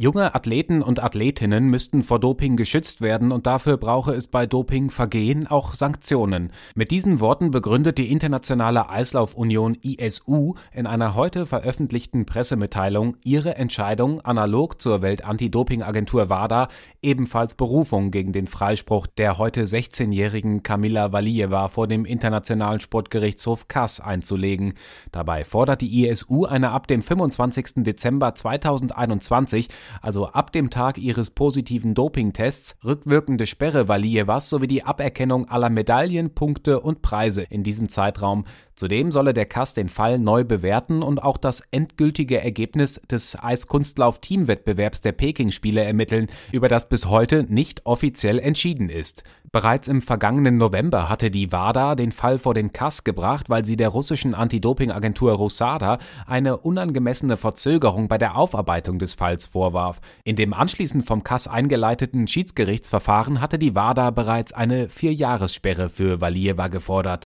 Junge Athleten und Athletinnen müssten vor Doping geschützt werden und dafür brauche es bei Dopingvergehen auch Sanktionen. Mit diesen Worten begründet die Internationale Eislaufunion ISU in einer heute veröffentlichten Pressemitteilung ihre Entscheidung, analog zur Welt-Anti-Doping-Agentur WADA ebenfalls Berufung gegen den Freispruch der heute 16-jährigen Kamila Valieva vor dem Internationalen Sportgerichtshof Kass einzulegen. Dabei fordert die ISU eine ab dem 25. Dezember 2021 also ab dem Tag ihres positiven Dopingtests, rückwirkende Sperre Valievas sowie die Aberkennung aller Medaillen, Punkte und Preise in diesem Zeitraum. Zudem solle der Kass den Fall neu bewerten und auch das endgültige Ergebnis des Eiskunstlauf-Teamwettbewerbs der Peking-Spiele ermitteln, über das bis heute nicht offiziell entschieden ist. Bereits im vergangenen November hatte die WADA den Fall vor den Kass gebracht, weil sie der russischen Anti-Doping-Agentur Rosada eine unangemessene Verzögerung bei der Aufarbeitung des Falls vorwarf. In dem anschließend vom Kass eingeleiteten Schiedsgerichtsverfahren hatte die WADA bereits eine Vierjahressperre für Valieva gefordert